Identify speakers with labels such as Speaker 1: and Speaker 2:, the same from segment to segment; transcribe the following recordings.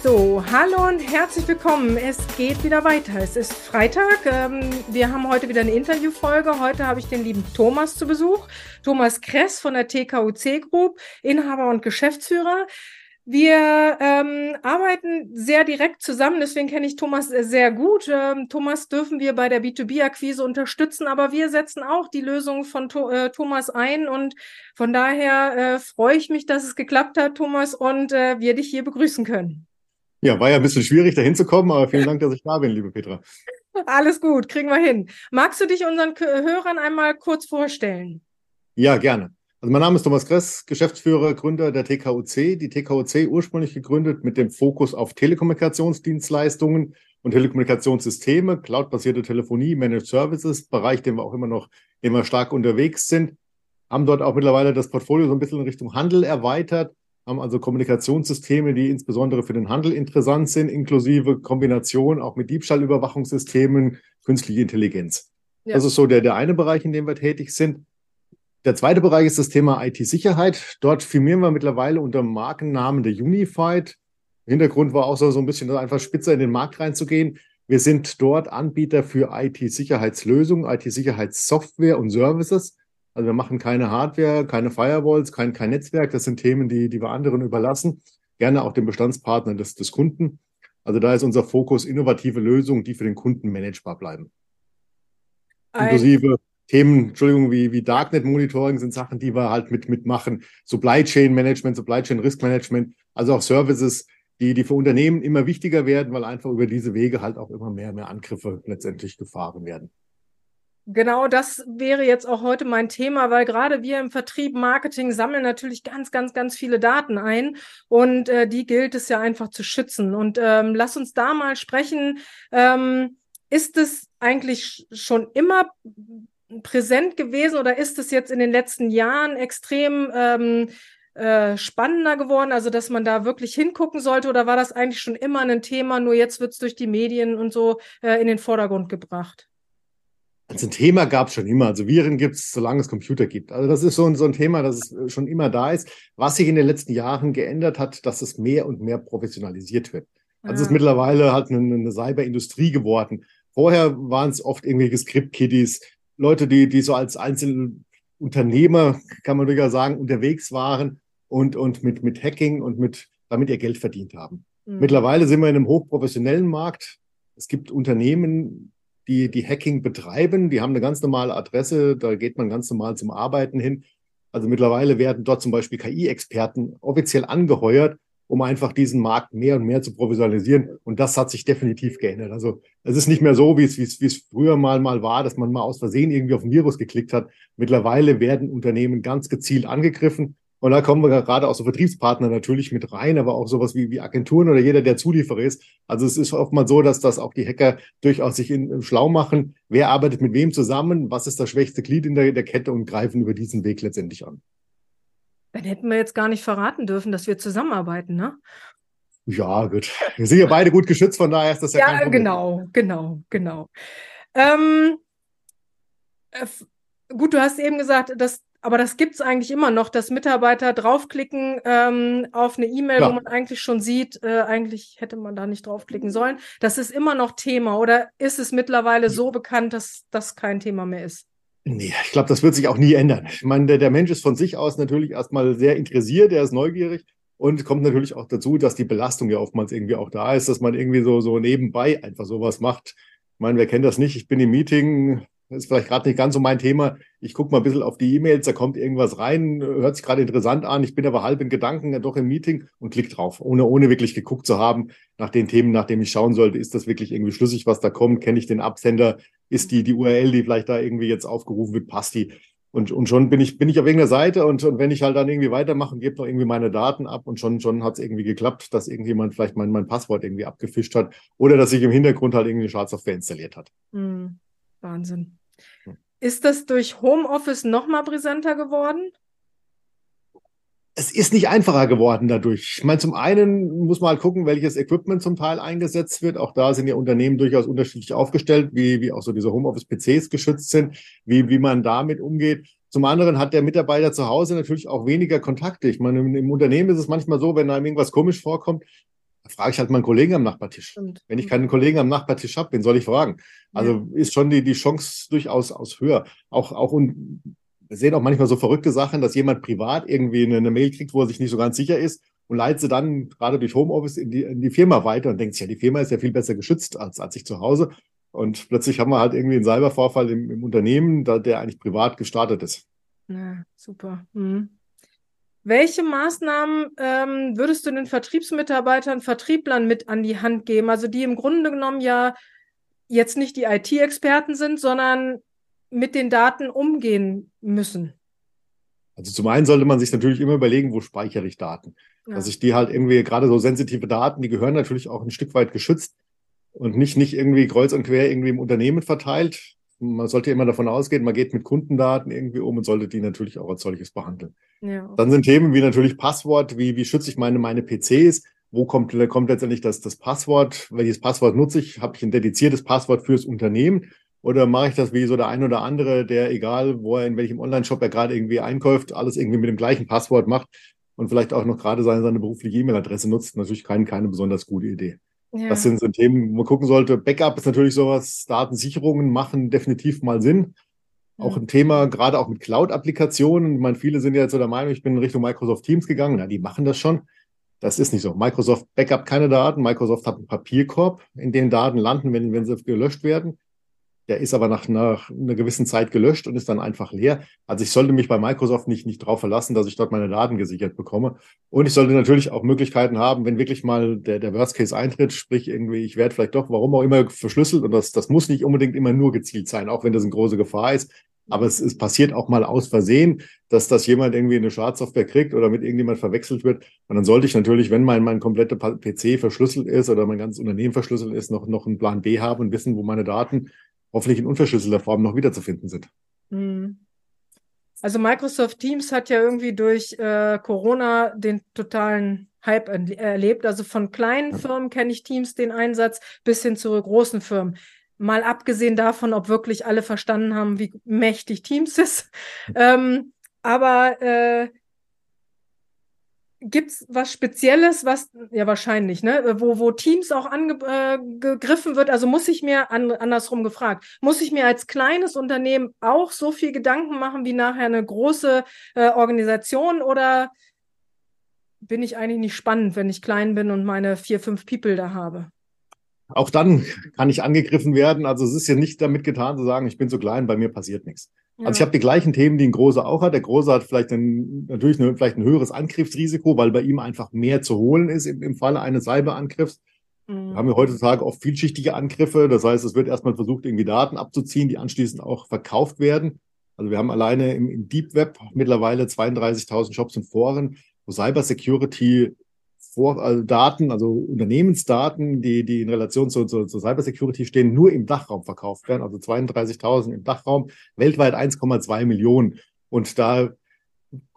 Speaker 1: So, hallo und herzlich willkommen. Es geht wieder weiter. Es ist Freitag. Ähm, wir haben heute wieder eine Interviewfolge. Heute habe ich den lieben Thomas zu Besuch. Thomas Kress von der TKUC Group, Inhaber und Geschäftsführer. Wir ähm, arbeiten sehr direkt zusammen, deswegen kenne ich Thomas sehr gut. Ähm, Thomas dürfen wir bei der B2B-Akquise unterstützen, aber wir setzen auch die Lösung von to äh, Thomas ein und von daher äh, freue ich mich, dass es geklappt hat, Thomas, und äh, wir dich hier begrüßen können.
Speaker 2: Ja, war ja ein bisschen schwierig, da hinzukommen, aber vielen Dank, dass ich da bin, liebe Petra.
Speaker 1: Alles gut, kriegen wir hin. Magst du dich unseren Hörern einmal kurz vorstellen?
Speaker 2: Ja, gerne. Also mein Name ist Thomas Kress, Geschäftsführer, Gründer der TKUC. Die TKUC ursprünglich gegründet mit dem Fokus auf Telekommunikationsdienstleistungen und Telekommunikationssysteme, cloudbasierte Telefonie, Managed Services, Bereich, den wir auch immer noch immer stark unterwegs sind. Haben dort auch mittlerweile das Portfolio so ein bisschen in Richtung Handel erweitert, haben also Kommunikationssysteme, die insbesondere für den Handel interessant sind, inklusive Kombination auch mit Diebstahlüberwachungssystemen, künstliche Intelligenz. Ja. Das ist so der, der eine Bereich, in dem wir tätig sind. Der zweite Bereich ist das Thema IT-Sicherheit. Dort firmieren wir mittlerweile unter dem Markennamen der Unified. Hintergrund war auch so, so ein bisschen einfach spitzer in den Markt reinzugehen. Wir sind dort Anbieter für IT-Sicherheitslösungen, IT-Sicherheitssoftware und Services. Also wir machen keine Hardware, keine Firewalls, kein, kein Netzwerk. Das sind Themen, die, die wir anderen überlassen. Gerne auch den Bestandspartnern des, des Kunden. Also da ist unser Fokus innovative Lösungen, die für den Kunden managebar bleiben. Inklusive Themen, Entschuldigung, wie, wie Darknet Monitoring sind Sachen, die wir halt mit, mitmachen. Supply Chain Management, Supply Chain Risk Management, also auch Services, die, die für Unternehmen immer wichtiger werden, weil einfach über diese Wege halt auch immer mehr, mehr Angriffe letztendlich gefahren werden.
Speaker 1: Genau, das wäre jetzt auch heute mein Thema, weil gerade wir im Vertrieb, Marketing sammeln natürlich ganz, ganz, ganz viele Daten ein und äh, die gilt es ja einfach zu schützen. Und ähm, lass uns da mal sprechen. Ähm, ist es eigentlich schon immer präsent gewesen oder ist es jetzt in den letzten Jahren extrem ähm, äh, spannender geworden, also dass man da wirklich hingucken sollte oder war das eigentlich schon immer ein Thema, nur jetzt wird es durch die Medien und so äh, in den Vordergrund gebracht?
Speaker 2: Also ein Thema gab es schon immer. Also Viren gibt es, solange es Computer gibt. Also das ist so ein, so ein Thema, das schon immer da ist. Was sich in den letzten Jahren geändert hat, dass es mehr und mehr professionalisiert wird. Also es ist ah. mittlerweile halt eine, eine Cyberindustrie geworden. Vorher waren es oft irgendwelche Script-Kiddies, Leute, die, die so als Einzelunternehmer, kann man durchaus sagen, unterwegs waren und, und mit, mit Hacking und mit, damit ihr Geld verdient haben. Mhm. Mittlerweile sind wir in einem hochprofessionellen Markt. Es gibt Unternehmen, die, die Hacking betreiben, die haben eine ganz normale Adresse, da geht man ganz normal zum Arbeiten hin. Also mittlerweile werden dort zum Beispiel KI-Experten offiziell angeheuert, um einfach diesen Markt mehr und mehr zu professionalisieren. Und das hat sich definitiv geändert. Also es ist nicht mehr so, wie es, wie es, wie es früher mal, mal war, dass man mal aus Versehen irgendwie auf ein Virus geklickt hat. Mittlerweile werden Unternehmen ganz gezielt angegriffen. Und da kommen wir gerade auch so Vertriebspartner natürlich mit rein, aber auch sowas wie, wie Agenturen oder jeder, der Zulieferer ist. Also es ist oftmals so, dass das auch die Hacker durchaus sich in, schlau machen. Wer arbeitet mit wem zusammen? Was ist das schwächste Glied in der, der Kette und greifen über diesen Weg letztendlich an.
Speaker 1: Dann hätten wir jetzt gar nicht verraten dürfen, dass wir zusammenarbeiten, ne?
Speaker 2: Ja, gut. Wir sind ja beide gut geschützt, von daher ist das ja,
Speaker 1: ja kein Problem. genau, genau, genau. Ähm, äh, gut, du hast eben gesagt, dass, aber das gibt es eigentlich immer noch, dass Mitarbeiter draufklicken ähm, auf eine E-Mail, wo man eigentlich schon sieht, äh, eigentlich hätte man da nicht draufklicken sollen. Das ist immer noch Thema oder ist es mittlerweile so bekannt, dass das kein Thema mehr ist?
Speaker 2: Nee, ich glaube, das wird sich auch nie ändern. Ich meine, der, der Mensch ist von sich aus natürlich erstmal sehr interessiert, er ist neugierig und kommt natürlich auch dazu, dass die Belastung ja oftmals irgendwie auch da ist, dass man irgendwie so, so nebenbei einfach sowas macht. Ich meine, wer kennt das nicht? Ich bin im Meeting, ist vielleicht gerade nicht ganz so mein Thema. Ich gucke mal ein bisschen auf die E-Mails, da kommt irgendwas rein, hört sich gerade interessant an. Ich bin aber halb in Gedanken doch im Meeting und klick drauf, ohne, ohne wirklich geguckt zu haben nach den Themen, nach denen ich schauen sollte. Ist das wirklich irgendwie schlüssig, was da kommt? Kenne ich den Absender? ist die, die URL, die vielleicht da irgendwie jetzt aufgerufen wird, passt die. Und, und schon bin ich, bin ich auf irgendeiner Seite und, und wenn ich halt dann irgendwie weitermache und gebe noch irgendwie meine Daten ab und schon, schon hat es irgendwie geklappt, dass irgendjemand vielleicht mein, mein Passwort irgendwie abgefischt hat oder dass sich im Hintergrund halt irgendwie eine Schadsoftware installiert hat.
Speaker 1: Mhm. Wahnsinn. Ist das durch Homeoffice nochmal präsenter geworden?
Speaker 2: es ist nicht einfacher geworden dadurch. Ich meine, zum einen muss man halt gucken, welches Equipment zum Teil eingesetzt wird. Auch da sind ja Unternehmen durchaus unterschiedlich aufgestellt, wie, wie auch so diese Homeoffice-PCs geschützt sind, wie, wie man damit umgeht. Zum anderen hat der Mitarbeiter zu Hause natürlich auch weniger Kontakte. Ich meine, im Unternehmen ist es manchmal so, wenn einem irgendwas komisch vorkommt, Da frage ich halt mal einen Kollegen am Nachbartisch. Stimmt. Wenn ich keinen Kollegen am Nachbartisch habe, wen soll ich fragen? Also ja. ist schon die, die Chance durchaus aus höher. Auch, auch und wir sehen auch manchmal so verrückte Sachen, dass jemand privat irgendwie eine, eine Mail kriegt, wo er sich nicht so ganz sicher ist und leitet sie dann gerade durch Homeoffice in die, in die Firma weiter und denkt sich, ja, die Firma ist ja viel besser geschützt als, als ich zu Hause. Und plötzlich haben wir halt irgendwie einen Cybervorfall im, im Unternehmen, da, der eigentlich privat gestartet ist.
Speaker 1: Ja, super. Mhm. Welche Maßnahmen ähm, würdest du den Vertriebsmitarbeitern, Vertrieblern mit an die Hand geben? Also die im Grunde genommen ja jetzt nicht die IT-Experten sind, sondern mit den Daten umgehen müssen.
Speaker 2: Also zum einen sollte man sich natürlich immer überlegen, wo speichere ich Daten. Ja. Dass ich die halt irgendwie, gerade so sensitive Daten, die gehören natürlich auch ein Stück weit geschützt und nicht, nicht irgendwie kreuz und quer irgendwie im Unternehmen verteilt. Man sollte immer davon ausgehen, man geht mit Kundendaten irgendwie um und sollte die natürlich auch als solches behandeln. Ja. Dann sind Themen wie natürlich Passwort, wie, wie schütze ich meine, meine PCs, wo kommt, kommt letztendlich das, das Passwort, welches Passwort nutze ich, habe ich ein dediziertes Passwort fürs Unternehmen oder mache ich das wie so der ein oder andere, der egal, wo er in welchem Online-Shop er gerade irgendwie einkauft, alles irgendwie mit dem gleichen Passwort macht und vielleicht auch noch gerade seine, seine berufliche E-Mail-Adresse nutzt? Natürlich keine, keine besonders gute Idee. Ja. Das sind so Themen, wo man gucken sollte. Backup ist natürlich sowas, Datensicherungen machen definitiv mal Sinn. Auch ein Thema, gerade auch mit Cloud-Applikationen. Ich meine, viele sind ja jetzt so der Meinung, ich bin in Richtung Microsoft Teams gegangen. Na, die machen das schon. Das ist nicht so. Microsoft Backup keine Daten. Microsoft hat einen Papierkorb, in dem Daten landen, wenn, wenn sie gelöscht werden. Der ist aber nach, nach einer gewissen Zeit gelöscht und ist dann einfach leer. Also ich sollte mich bei Microsoft nicht, nicht darauf verlassen, dass ich dort meine Daten gesichert bekomme. Und ich sollte natürlich auch Möglichkeiten haben, wenn wirklich mal der, der Worst Case eintritt, sprich irgendwie, ich werde vielleicht doch, warum auch immer, verschlüsselt. Und das, das muss nicht unbedingt immer nur gezielt sein, auch wenn das eine große Gefahr ist. Aber es, es passiert auch mal aus Versehen, dass das jemand irgendwie eine Schadsoftware kriegt oder mit irgendjemand verwechselt wird. Und dann sollte ich natürlich, wenn mein, mein kompletter PC verschlüsselt ist oder mein ganzes Unternehmen verschlüsselt ist, noch, noch einen Plan B haben und wissen, wo meine Daten hoffentlich in unverschlüsselter Form noch wiederzufinden sind.
Speaker 1: Hm. Also Microsoft Teams hat ja irgendwie durch äh, Corona den totalen Hype erlebt. Also von kleinen ja. Firmen kenne ich Teams den Einsatz bis hin zu großen Firmen. Mal abgesehen davon, ob wirklich alle verstanden haben, wie mächtig Teams ist. Ähm, aber äh, Gibt es was Spezielles, was, ja wahrscheinlich, ne, wo, wo Teams auch angegriffen äh, wird? Also muss ich mir, an, andersrum gefragt, muss ich mir als kleines Unternehmen auch so viel Gedanken machen wie nachher eine große äh, Organisation oder bin ich eigentlich nicht spannend, wenn ich klein bin und meine vier, fünf People da habe?
Speaker 2: Auch dann kann ich angegriffen werden. Also es ist ja nicht damit getan zu sagen, ich bin so klein, bei mir passiert nichts. Also ich habe die gleichen Themen, die ein Großer auch hat. Der Große hat vielleicht ein, natürlich eine, vielleicht ein höheres Angriffsrisiko, weil bei ihm einfach mehr zu holen ist im, im Falle eines Cyberangriffs. Mhm. Wir haben ja heutzutage oft vielschichtige Angriffe. Das heißt, es wird erstmal versucht, irgendwie Daten abzuziehen, die anschließend auch verkauft werden. Also wir haben alleine im, im Deep Web mittlerweile 32.000 Shops und Foren, wo Cybersecurity also Daten, also Unternehmensdaten, die, die in Relation zur, zur, zur Cybersecurity stehen, nur im Dachraum verkauft werden. Also 32.000 im Dachraum, weltweit 1,2 Millionen. Und da,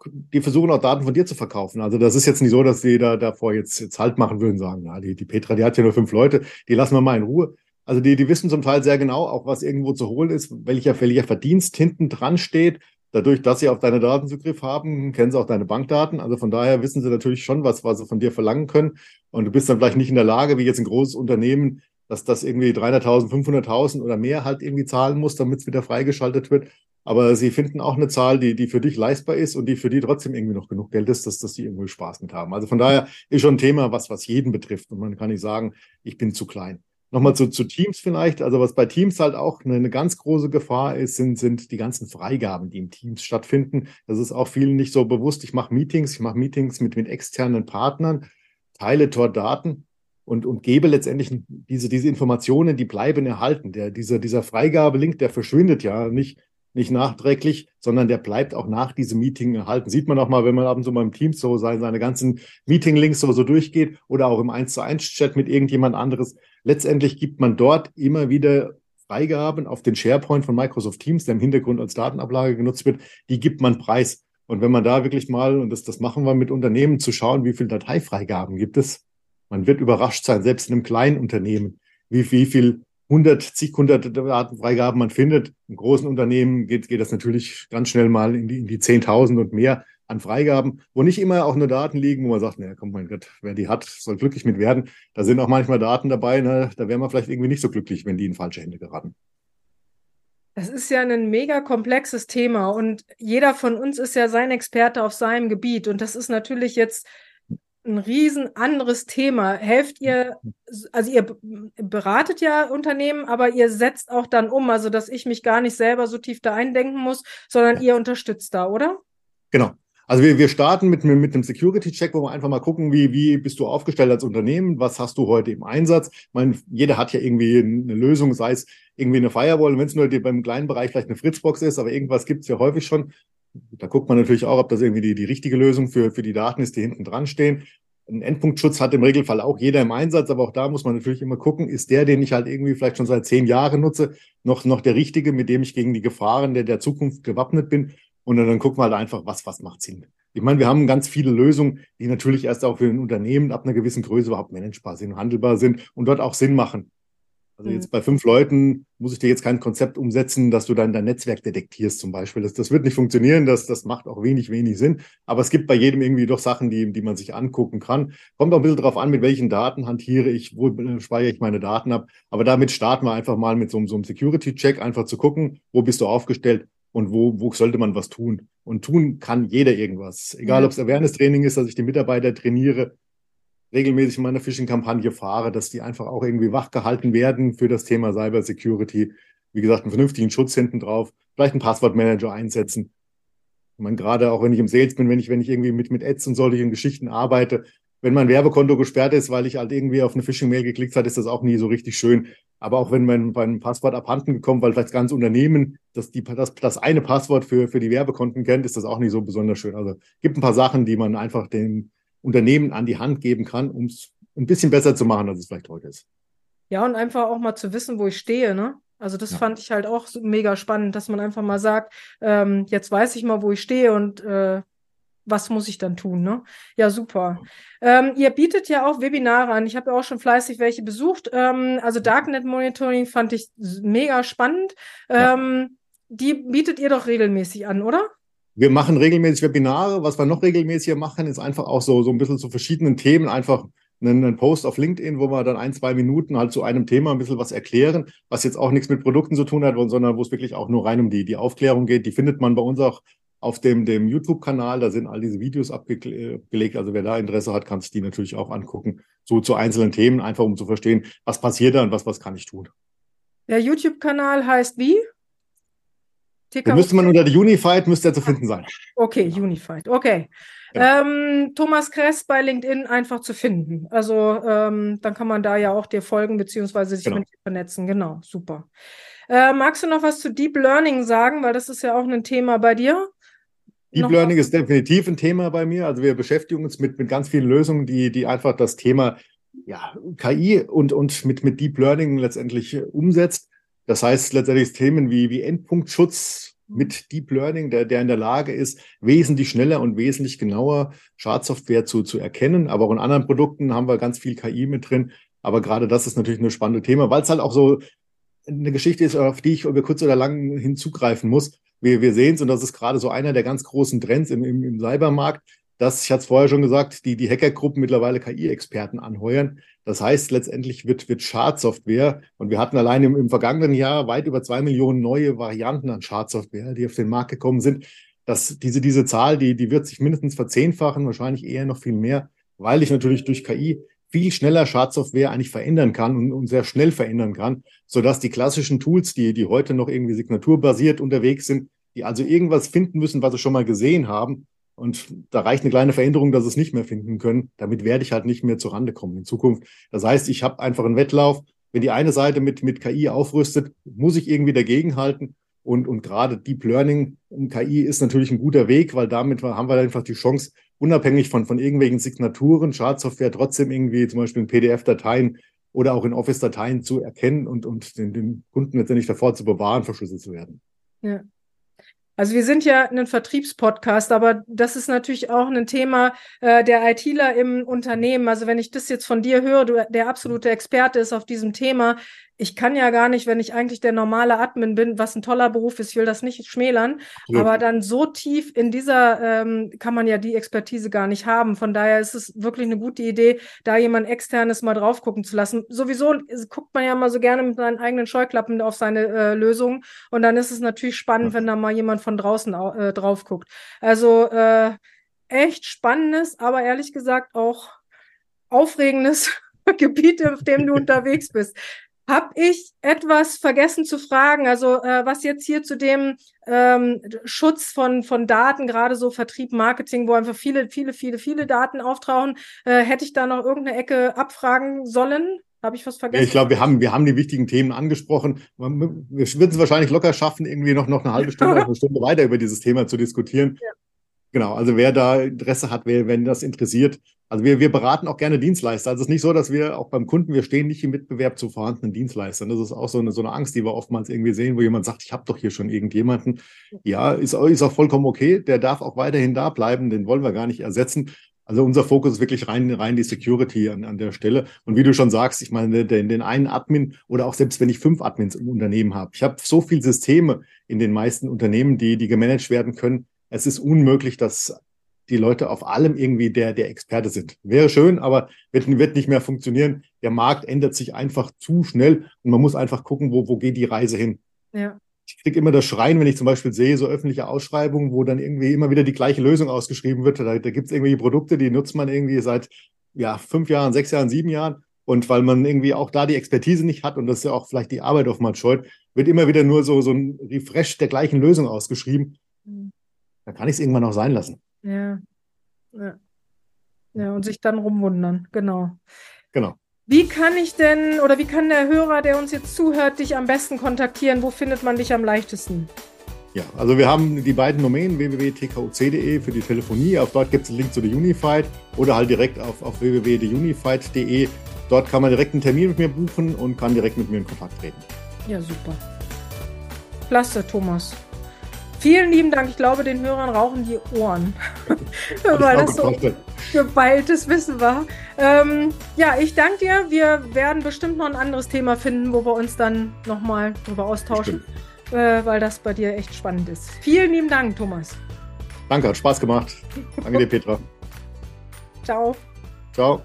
Speaker 2: die versuchen auch Daten von dir zu verkaufen. Also das ist jetzt nicht so, dass die da davor jetzt, jetzt Halt machen würden, sagen, na, die, die Petra, die hat ja nur fünf Leute, die lassen wir mal in Ruhe. Also die, die wissen zum Teil sehr genau, auch was irgendwo zu holen ist, welcher, welcher Verdienst hinten dran steht dadurch, dass sie auf deine Daten Zugriff haben, kennen sie auch deine Bankdaten. Also von daher wissen sie natürlich schon, was, was sie von dir verlangen können. Und du bist dann vielleicht nicht in der Lage, wie jetzt ein großes Unternehmen, dass das irgendwie 300.000, 500.000 oder mehr halt irgendwie zahlen muss, damit es wieder freigeschaltet wird. Aber sie finden auch eine Zahl, die, die für dich leistbar ist und die für die trotzdem irgendwie noch genug Geld ist, dass, dass die irgendwie Spaß mit haben. Also von daher ist schon ein Thema, was, was jeden betrifft. Und man kann nicht sagen, ich bin zu klein. Nochmal zu, zu Teams vielleicht. Also was bei Teams halt auch eine, eine, ganz große Gefahr ist, sind, sind die ganzen Freigaben, die in Teams stattfinden. Das ist auch vielen nicht so bewusst. Ich mache Meetings, ich mache Meetings mit, mit externen Partnern, teile dort Daten und, und gebe letztendlich diese, diese Informationen, die bleiben erhalten. Der, dieser, dieser Freigabelink, der verschwindet ja nicht, nicht nachträglich, sondern der bleibt auch nach diesem Meeting erhalten. Sieht man auch mal, wenn man ab und zu mal im Team so seine, seine ganzen Meeting-Links so, so durchgeht oder auch im 1 zu 1 Chat mit irgendjemand anderes. Letztendlich gibt man dort immer wieder Freigaben auf den SharePoint von Microsoft Teams, der im Hintergrund als Datenablage genutzt wird. Die gibt man preis. Und wenn man da wirklich mal, und das, das machen wir mit Unternehmen, zu schauen, wie viele Dateifreigaben gibt es, man wird überrascht sein, selbst in einem kleinen Unternehmen, wie, wie viel hundert, zig hundert Datenfreigaben man findet. In großen Unternehmen geht, geht das natürlich ganz schnell mal in die, in die 10.000 und mehr an Freigaben, wo nicht immer auch nur Daten liegen, wo man sagt, naja, komm, mein Gott, wer die hat, soll glücklich mit werden. Da sind auch manchmal Daten dabei, ne, da wäre man vielleicht irgendwie nicht so glücklich, wenn die in falsche Hände geraten.
Speaker 1: Das ist ja ein mega komplexes Thema und jeder von uns ist ja sein Experte auf seinem Gebiet und das ist natürlich jetzt ein riesen anderes Thema. Helft ihr, also ihr beratet ja Unternehmen, aber ihr setzt auch dann um, also dass ich mich gar nicht selber so tief da eindenken muss, sondern ihr unterstützt da, oder?
Speaker 2: Genau. Also wir, wir starten mit, mit einem Security-Check, wo wir einfach mal gucken, wie, wie bist du aufgestellt als Unternehmen, was hast du heute im Einsatz. Ich meine, jeder hat ja irgendwie eine Lösung, sei es irgendwie eine Firewall, wenn es nur beim kleinen Bereich vielleicht eine Fritzbox ist, aber irgendwas gibt es ja häufig schon. Da guckt man natürlich auch, ob das irgendwie die, die richtige Lösung für, für die Daten ist, die hinten dran stehen. Ein Endpunktschutz hat im Regelfall auch jeder im Einsatz, aber auch da muss man natürlich immer gucken, ist der, den ich halt irgendwie vielleicht schon seit zehn Jahren nutze, noch, noch der richtige, mit dem ich gegen die Gefahren der, der Zukunft gewappnet bin. Und dann, dann gucken wir halt einfach, was, was macht Sinn. Ich meine, wir haben ganz viele Lösungen, die natürlich erst auch für ein Unternehmen ab einer gewissen Größe überhaupt managebar sind, handelbar sind und dort auch Sinn machen. Also jetzt mhm. bei fünf Leuten muss ich dir jetzt kein Konzept umsetzen, dass du dann dein Netzwerk detektierst zum Beispiel. Das, das wird nicht funktionieren, das, das macht auch wenig, wenig Sinn. Aber es gibt bei jedem irgendwie doch Sachen, die, die man sich angucken kann. Kommt auch ein bisschen darauf an, mit welchen Daten hantiere ich, wo speichere ich meine Daten ab. Aber damit starten wir einfach mal mit so, so einem Security-Check, einfach zu gucken, wo bist du aufgestellt und wo, wo sollte man was tun. Und tun kann jeder irgendwas. Egal, ob es Awareness-Training ist, dass ich die Mitarbeiter trainiere, regelmäßig in meiner Phishing-Kampagne fahre, dass die einfach auch irgendwie wach gehalten werden für das Thema Cyber Security. Wie gesagt, einen vernünftigen Schutz hinten drauf, vielleicht einen Passwortmanager einsetzen. Ich meine, gerade auch wenn ich im Sales bin, wenn ich, wenn ich irgendwie mit, mit Ads und solchen Geschichten arbeite, wenn mein Werbekonto gesperrt ist, weil ich halt irgendwie auf eine Phishing-Mail geklickt habe, ist das auch nie so richtig schön. Aber auch wenn mein, mein Passwort abhanden gekommen, weil vielleicht das ganze Unternehmen das, die, das, das eine Passwort für, für die Werbekonten kennt, ist das auch nicht so besonders schön. Also gibt ein paar Sachen, die man einfach den Unternehmen an die Hand geben kann, um es ein bisschen besser zu machen, als es vielleicht heute ist.
Speaker 1: Ja, und einfach auch mal zu wissen, wo ich stehe, ne? Also das ja. fand ich halt auch so mega spannend, dass man einfach mal sagt, ähm, jetzt weiß ich mal, wo ich stehe und äh, was muss ich dann tun, ne? Ja, super. Ähm, ihr bietet ja auch Webinare an. Ich habe ja auch schon fleißig welche besucht. Ähm, also Darknet Monitoring fand ich mega spannend. Ähm, ja. Die bietet ihr doch regelmäßig an, oder?
Speaker 2: Wir machen regelmäßig Webinare. Was wir noch regelmäßiger machen, ist einfach auch so, so ein bisschen zu verschiedenen Themen einfach einen, einen Post auf LinkedIn, wo wir dann ein, zwei Minuten halt zu einem Thema ein bisschen was erklären, was jetzt auch nichts mit Produkten zu tun hat, sondern wo es wirklich auch nur rein um die, die Aufklärung geht. Die findet man bei uns auch auf dem, dem YouTube-Kanal. Da sind all diese Videos abgelegt. Also wer da Interesse hat, kann sich die natürlich auch angucken. So zu einzelnen Themen, einfach um zu verstehen, was passiert da und was, was kann ich tun.
Speaker 1: Der YouTube-Kanal heißt wie?
Speaker 2: Da müsste man unter der Unified, müsste er zu finden sein.
Speaker 1: Okay, Unified, okay. Ja. Ähm, Thomas Kress bei LinkedIn einfach zu finden. Also ähm, dann kann man da ja auch dir folgen, beziehungsweise sich genau. mit dir vernetzen. Genau, super. Äh, magst du noch was zu Deep Learning sagen? Weil das ist ja auch ein Thema bei dir.
Speaker 2: Deep Learning ist definitiv ein Thema bei mir. Also wir beschäftigen uns mit, mit ganz vielen Lösungen, die, die einfach das Thema ja, KI und, und mit, mit Deep Learning letztendlich umsetzt. Das heißt letztendlich Themen wie, wie Endpunktschutz mit Deep Learning, der, der in der Lage ist, wesentlich schneller und wesentlich genauer Schadsoftware zu, zu erkennen. Aber auch in anderen Produkten haben wir ganz viel KI mit drin. Aber gerade das ist natürlich ein spannendes Thema, weil es halt auch so eine Geschichte ist, auf die ich über kurz oder lang hinzugreifen muss wir, wir sehen es und das ist gerade so einer der ganz großen Trends im, im, im Cybermarkt, dass, ich hatte es vorher schon gesagt, die, die Hackergruppen mittlerweile KI-Experten anheuern. Das heißt, letztendlich wird, wird Schadsoftware, und wir hatten allein im, im vergangenen Jahr weit über zwei Millionen neue Varianten an Schadsoftware, die auf den Markt gekommen sind. dass diese, diese Zahl, die, die wird sich mindestens verzehnfachen, wahrscheinlich eher noch viel mehr, weil ich natürlich durch KI viel schneller Schadsoftware eigentlich verändern kann und, und sehr schnell verändern kann, sodass die klassischen Tools, die, die heute noch irgendwie signaturbasiert unterwegs sind, die also irgendwas finden müssen, was sie schon mal gesehen haben. Und da reicht eine kleine Veränderung, dass sie es nicht mehr finden können. Damit werde ich halt nicht mehr zurande kommen in Zukunft. Das heißt, ich habe einfach einen Wettlauf. Wenn die eine Seite mit, mit KI aufrüstet, muss ich irgendwie dagegenhalten. Und, und gerade Deep Learning und KI ist natürlich ein guter Weg, weil damit haben wir einfach die Chance, unabhängig von, von irgendwelchen Signaturen, Schadsoftware trotzdem irgendwie zum Beispiel in PDF-Dateien oder auch in Office-Dateien zu erkennen und, und den, den Kunden letztendlich davor zu bewahren, verschlüsselt zu werden.
Speaker 1: Ja. Also wir sind ja ein Vertriebspodcast, aber das ist natürlich auch ein Thema äh, der ITler im Unternehmen. Also wenn ich das jetzt von dir höre, du der absolute Experte ist auf diesem Thema, ich kann ja gar nicht, wenn ich eigentlich der normale Admin bin, was ein toller Beruf ist, ich will das nicht schmälern, ja. aber dann so tief in dieser ähm, kann man ja die Expertise gar nicht haben. Von daher ist es wirklich eine gute Idee, da jemand externes mal drauf gucken zu lassen. Sowieso guckt man ja mal so gerne mit seinen eigenen Scheuklappen auf seine äh, Lösung und dann ist es natürlich spannend, ja. wenn da mal jemand von draußen äh, drauf guckt. Also äh, echt spannendes, aber ehrlich gesagt auch aufregendes Gebiet, auf dem du unterwegs bist. Habe ich etwas vergessen zu fragen? Also äh, was jetzt hier zu dem ähm, Schutz von, von Daten, gerade so Vertrieb, Marketing, wo einfach viele, viele, viele, viele Daten auftauchen, äh, hätte ich da noch irgendeine Ecke abfragen sollen? Habe ich was vergessen?
Speaker 2: Ja, ich glaube, wir haben, wir haben die wichtigen Themen angesprochen. Wir würden es wahrscheinlich locker schaffen, irgendwie noch, noch eine halbe Stunde oder eine Stunde weiter über dieses Thema zu diskutieren. Ja. Genau, also wer da Interesse hat, wer, wenn das interessiert. Also wir, wir beraten auch gerne Dienstleister. Also es ist nicht so, dass wir auch beim Kunden, wir stehen nicht im Wettbewerb zu vorhandenen Dienstleistern. Das ist auch so eine, so eine Angst, die wir oftmals irgendwie sehen, wo jemand sagt, ich habe doch hier schon irgendjemanden. Ja, ist, ist auch vollkommen okay. Der darf auch weiterhin da bleiben, den wollen wir gar nicht ersetzen. Also unser Fokus ist wirklich rein, rein die Security an, an der Stelle. Und wie du schon sagst, ich meine, den, den einen Admin oder auch selbst wenn ich fünf Admins im Unternehmen habe, ich habe so viele Systeme in den meisten Unternehmen, die, die gemanagt werden können es ist unmöglich, dass die Leute auf allem irgendwie der, der Experte sind. Wäre schön, aber wird, wird nicht mehr funktionieren. Der Markt ändert sich einfach zu schnell und man muss einfach gucken, wo, wo geht die Reise hin. Ja. Ich kriege immer das Schreien, wenn ich zum Beispiel sehe, so öffentliche Ausschreibungen, wo dann irgendwie immer wieder die gleiche Lösung ausgeschrieben wird. Da, da gibt es irgendwelche Produkte, die nutzt man irgendwie seit ja, fünf Jahren, sechs Jahren, sieben Jahren. Und weil man irgendwie auch da die Expertise nicht hat und das ja auch vielleicht die Arbeit auf man scheut, wird immer wieder nur so, so ein Refresh der gleichen Lösung ausgeschrieben. Mhm. Da kann ich es irgendwann auch sein lassen.
Speaker 1: Ja. ja. Ja, und sich dann rumwundern, genau.
Speaker 2: Genau.
Speaker 1: Wie kann ich denn oder wie kann der Hörer, der uns jetzt zuhört, dich am besten kontaktieren? Wo findet man dich am leichtesten?
Speaker 2: Ja, also wir haben die beiden Domänen www.tkuc.de für die Telefonie. Auf dort gibt es einen Link zu der Unified oder halt direkt auf, auf www.theunified.de. Dort kann man direkt einen Termin mit mir buchen und kann direkt mit mir in Kontakt treten.
Speaker 1: Ja, super. Klasse, Thomas. Vielen lieben Dank. Ich glaube, den Hörern rauchen die Ohren, weil das so geballtes Wissen war. Ähm, ja, ich danke dir. Wir werden bestimmt noch ein anderes Thema finden, wo wir uns dann nochmal drüber austauschen, äh, weil das bei dir echt spannend ist. Vielen lieben Dank, Thomas.
Speaker 2: Danke, hat Spaß gemacht. Danke dir, Petra.
Speaker 1: Ciao.
Speaker 2: Ciao.